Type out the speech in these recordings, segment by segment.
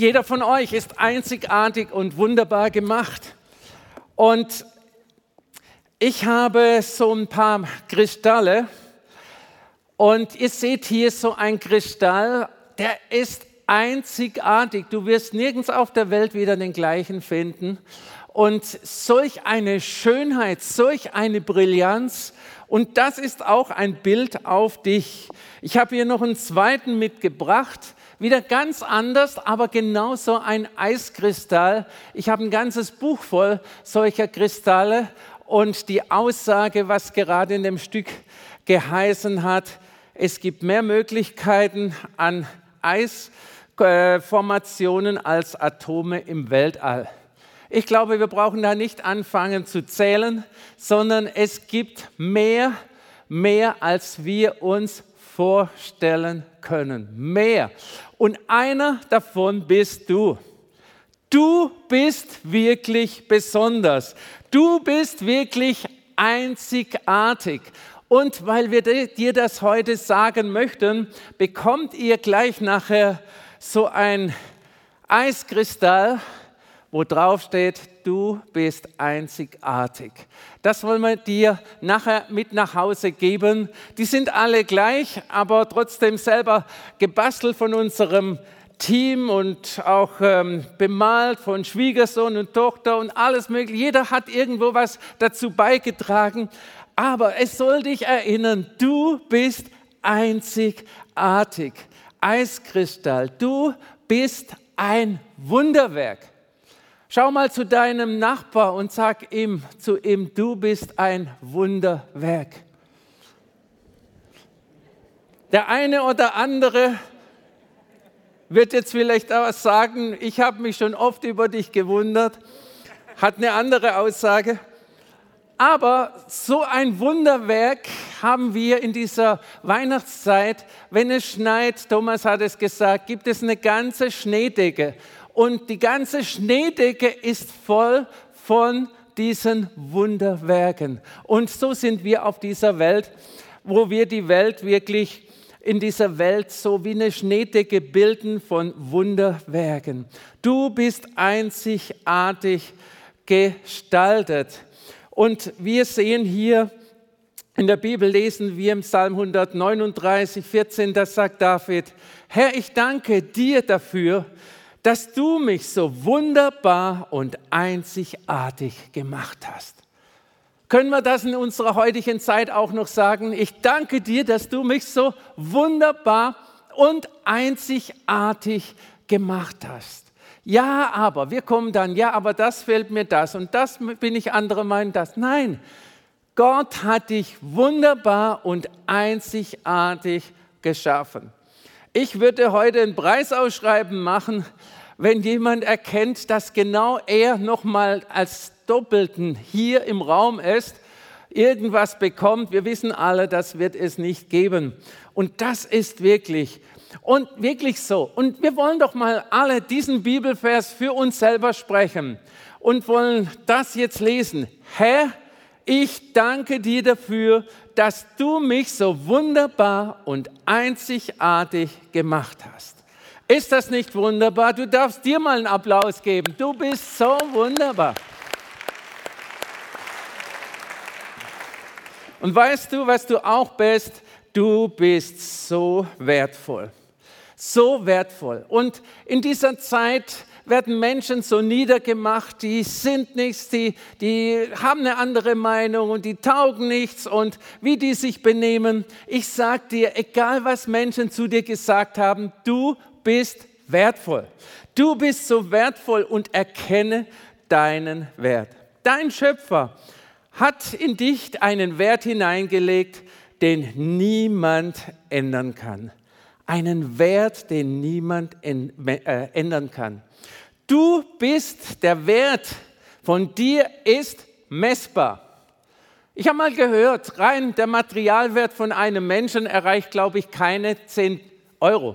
Jeder von euch ist einzigartig und wunderbar gemacht. Und ich habe so ein paar Kristalle und ihr seht hier so ein Kristall, der ist einzigartig. Du wirst nirgends auf der Welt wieder den gleichen finden. Und solch eine Schönheit, solch eine Brillanz. Und das ist auch ein Bild auf dich. Ich habe hier noch einen zweiten mitgebracht. Wieder ganz anders, aber genauso ein Eiskristall. Ich habe ein ganzes Buch voll solcher Kristalle. Und die Aussage, was gerade in dem Stück geheißen hat, es gibt mehr Möglichkeiten an Eisformationen als Atome im Weltall. Ich glaube, wir brauchen da nicht anfangen zu zählen, sondern es gibt mehr, mehr, als wir uns vorstellen können. Mehr. Und einer davon bist du. Du bist wirklich besonders. Du bist wirklich einzigartig. Und weil wir dir das heute sagen möchten, bekommt ihr gleich nachher so ein Eiskristall wo drauf steht, du bist einzigartig. Das wollen wir dir nachher mit nach Hause geben. Die sind alle gleich, aber trotzdem selber gebastelt von unserem Team und auch ähm, bemalt von Schwiegersohn und Tochter und alles mögliche. Jeder hat irgendwo was dazu beigetragen. Aber es soll dich erinnern, du bist einzigartig. Eiskristall, du bist ein Wunderwerk. Schau mal zu deinem Nachbar und sag ihm zu ihm, du bist ein Wunderwerk. Der eine oder andere wird jetzt vielleicht auch sagen, ich habe mich schon oft über dich gewundert, hat eine andere Aussage. Aber so ein Wunderwerk haben wir in dieser Weihnachtszeit. Wenn es schneit, Thomas hat es gesagt, gibt es eine ganze Schneedecke und die ganze Schneedecke ist voll von diesen Wunderwerken. Und so sind wir auf dieser Welt, wo wir die Welt wirklich in dieser Welt so wie eine Schneedecke bilden von Wunderwerken. Du bist einzigartig gestaltet. Und wir sehen hier in der Bibel, lesen wir im Psalm 139, 14, da sagt David, Herr, ich danke dir dafür, dass du mich so wunderbar und einzigartig gemacht hast. Können wir das in unserer heutigen Zeit auch noch sagen? Ich danke dir, dass du mich so wunderbar und einzigartig gemacht hast. Ja, aber, wir kommen dann, ja, aber das fehlt mir das und das bin ich andere meinen das. Nein, Gott hat dich wunderbar und einzigartig geschaffen. Ich würde heute ein Preisausschreiben machen, wenn jemand erkennt, dass genau er nochmal als Doppelten hier im Raum ist, irgendwas bekommt. Wir wissen alle, das wird es nicht geben. Und das ist wirklich und wirklich so. Und wir wollen doch mal alle diesen Bibelvers für uns selber sprechen und wollen das jetzt lesen. Herr, ich danke dir dafür, dass du mich so wunderbar und einzigartig gemacht hast. Ist das nicht wunderbar? Du darfst dir mal einen Applaus geben. Du bist so wunderbar. Und weißt du, was du auch bist? Du bist so wertvoll. So wertvoll. Und in dieser Zeit werden Menschen so niedergemacht, die sind nichts, die, die haben eine andere Meinung und die taugen nichts und wie die sich benehmen. Ich sage dir, egal was Menschen zu dir gesagt haben, du bist wertvoll. Du bist so wertvoll und erkenne deinen Wert. Dein Schöpfer hat in dich einen Wert hineingelegt, den niemand ändern kann. Einen Wert, den niemand äh, ändern kann. Du bist, der Wert von dir ist messbar. Ich habe mal gehört, rein der Materialwert von einem Menschen erreicht, glaube ich, keine 10 Euro.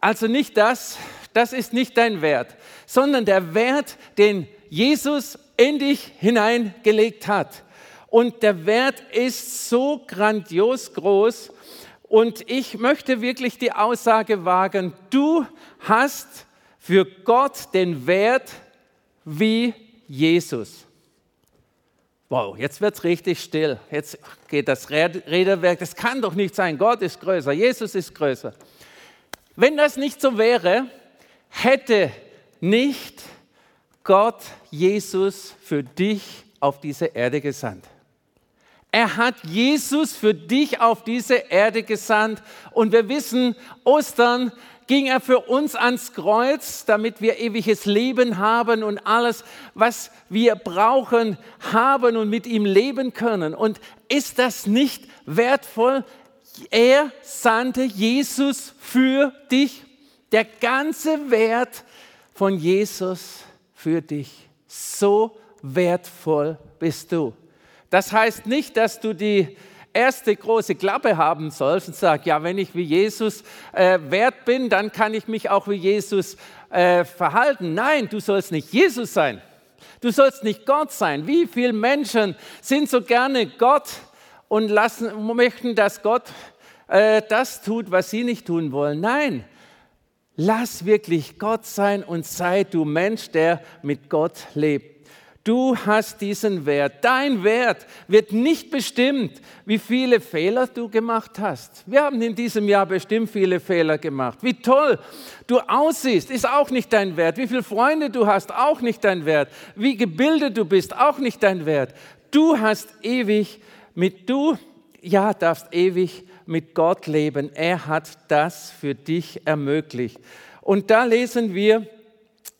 Also nicht das, das ist nicht dein Wert, sondern der Wert, den Jesus in dich hineingelegt hat. Und der Wert ist so grandios groß. Und ich möchte wirklich die Aussage wagen, du hast für Gott den Wert wie Jesus. Wow, jetzt wird es richtig still. Jetzt geht das Räderwerk. Das kann doch nicht sein. Gott ist größer, Jesus ist größer. Wenn das nicht so wäre, hätte nicht Gott Jesus für dich auf diese Erde gesandt. Er hat Jesus für dich auf diese Erde gesandt. Und wir wissen, Ostern ging er für uns ans Kreuz, damit wir ewiges Leben haben und alles, was wir brauchen, haben und mit ihm leben können. Und ist das nicht wertvoll? Er sandte Jesus für dich. Der ganze Wert von Jesus für dich. So wertvoll bist du. Das heißt nicht, dass du die erste große Klappe haben sollst und sagst, ja, wenn ich wie Jesus äh, wert bin, dann kann ich mich auch wie Jesus äh, verhalten. Nein, du sollst nicht Jesus sein. Du sollst nicht Gott sein. Wie viele Menschen sind so gerne Gott und lassen, möchten, dass Gott äh, das tut, was sie nicht tun wollen? Nein, lass wirklich Gott sein und sei du Mensch, der mit Gott lebt. Du hast diesen Wert. Dein Wert wird nicht bestimmt, wie viele Fehler du gemacht hast. Wir haben in diesem Jahr bestimmt viele Fehler gemacht. Wie toll du aussiehst, ist auch nicht dein Wert. Wie viele Freunde du hast, auch nicht dein Wert. Wie gebildet du bist, auch nicht dein Wert. Du hast ewig mit du, ja, darfst ewig mit Gott leben. Er hat das für dich ermöglicht. Und da lesen wir,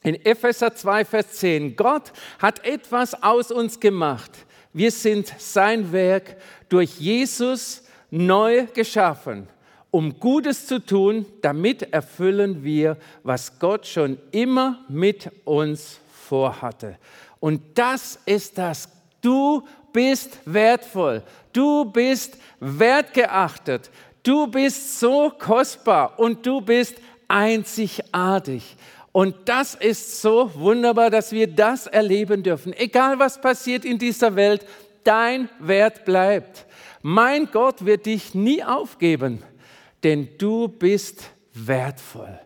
in Epheser 2, Vers 10, Gott hat etwas aus uns gemacht. Wir sind sein Werk durch Jesus neu geschaffen, um Gutes zu tun. Damit erfüllen wir, was Gott schon immer mit uns vorhatte. Und das ist das. Du bist wertvoll. Du bist wertgeachtet. Du bist so kostbar und du bist einzigartig. Und das ist so wunderbar, dass wir das erleben dürfen. Egal was passiert in dieser Welt, dein Wert bleibt. Mein Gott wird dich nie aufgeben, denn du bist wertvoll.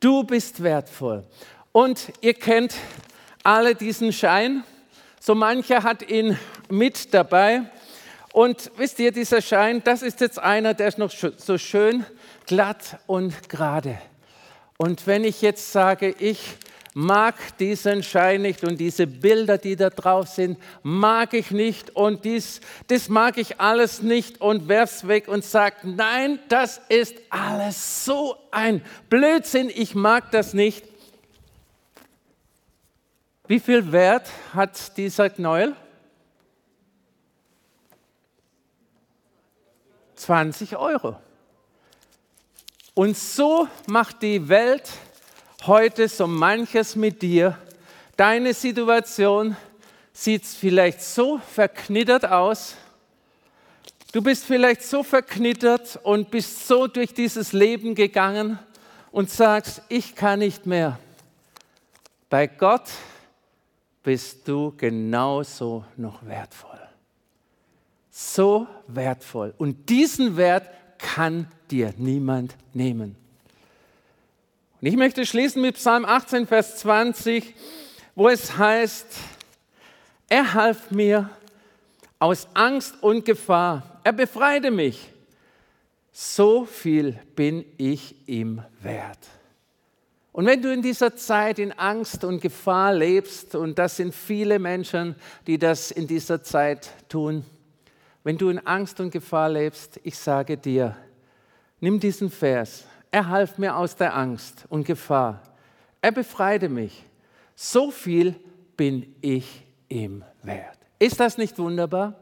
Du bist wertvoll. Und ihr kennt alle diesen Schein. So mancher hat ihn mit dabei. Und wisst ihr, dieser Schein, das ist jetzt einer, der ist noch so schön glatt und gerade. Und wenn ich jetzt sage, ich mag diesen Schein nicht und diese Bilder, die da drauf sind, mag ich nicht und dies, das mag ich alles nicht und werf's weg und sag, nein, das ist alles so ein Blödsinn, ich mag das nicht. Wie viel Wert hat dieser Knäuel? 20 Euro. Und so macht die Welt heute so manches mit dir. Deine Situation sieht vielleicht so verknittert aus. Du bist vielleicht so verknittert und bist so durch dieses Leben gegangen und sagst, ich kann nicht mehr. Bei Gott bist du genauso noch wertvoll. So wertvoll. Und diesen Wert kann dir niemand nehmen. Und ich möchte schließen mit Psalm 18, Vers 20, wo es heißt, er half mir aus Angst und Gefahr, er befreite mich. So viel bin ich ihm wert. Und wenn du in dieser Zeit in Angst und Gefahr lebst, und das sind viele Menschen, die das in dieser Zeit tun, wenn du in Angst und Gefahr lebst, ich sage dir, nimm diesen Vers. Er half mir aus der Angst und Gefahr. Er befreite mich. So viel bin ich ihm wert. Ist das nicht wunderbar?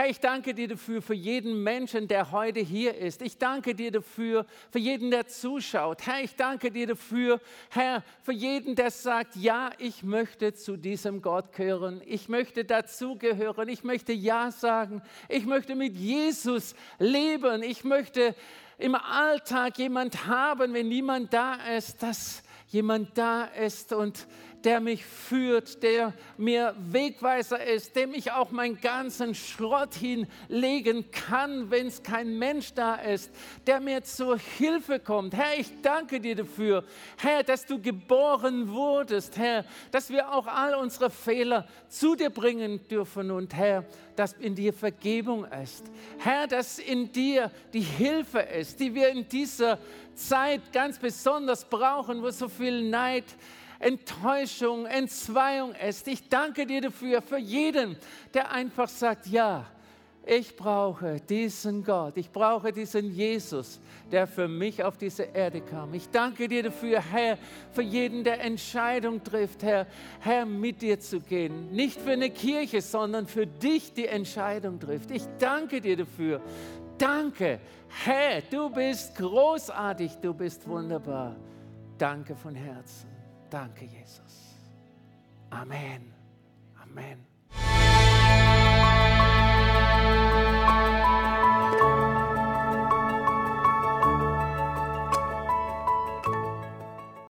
Herr, ich danke dir dafür, für jeden Menschen, der heute hier ist. Ich danke dir dafür, für jeden, der zuschaut. Herr, ich danke dir dafür, Herr, für jeden, der sagt, ja, ich möchte zu diesem Gott gehören. Ich möchte dazugehören. Ich möchte Ja sagen. Ich möchte mit Jesus leben. Ich möchte im Alltag jemand haben, wenn niemand da ist, dass jemand da ist und der mich führt, der mir Wegweiser ist, dem ich auch meinen ganzen Schrott hinlegen kann, wenn es kein Mensch da ist, der mir zur Hilfe kommt. Herr, ich danke dir dafür, Herr, dass du geboren wurdest, Herr, dass wir auch all unsere Fehler zu dir bringen dürfen und Herr, dass in dir Vergebung ist. Herr, dass in dir die Hilfe ist, die wir in dieser Zeit ganz besonders brauchen, wo so viel Neid, Enttäuschung, Entzweiung ist. Ich danke dir dafür, für jeden, der einfach sagt, ja, ich brauche diesen Gott, ich brauche diesen Jesus, der für mich auf diese Erde kam. Ich danke dir dafür, Herr, für jeden, der Entscheidung trifft, Herr, Herr, mit dir zu gehen. Nicht für eine Kirche, sondern für dich die Entscheidung trifft. Ich danke dir dafür. Danke, Herr, du bist großartig, du bist wunderbar. Danke von Herzen. Danke, Jesus. Amen. Amen.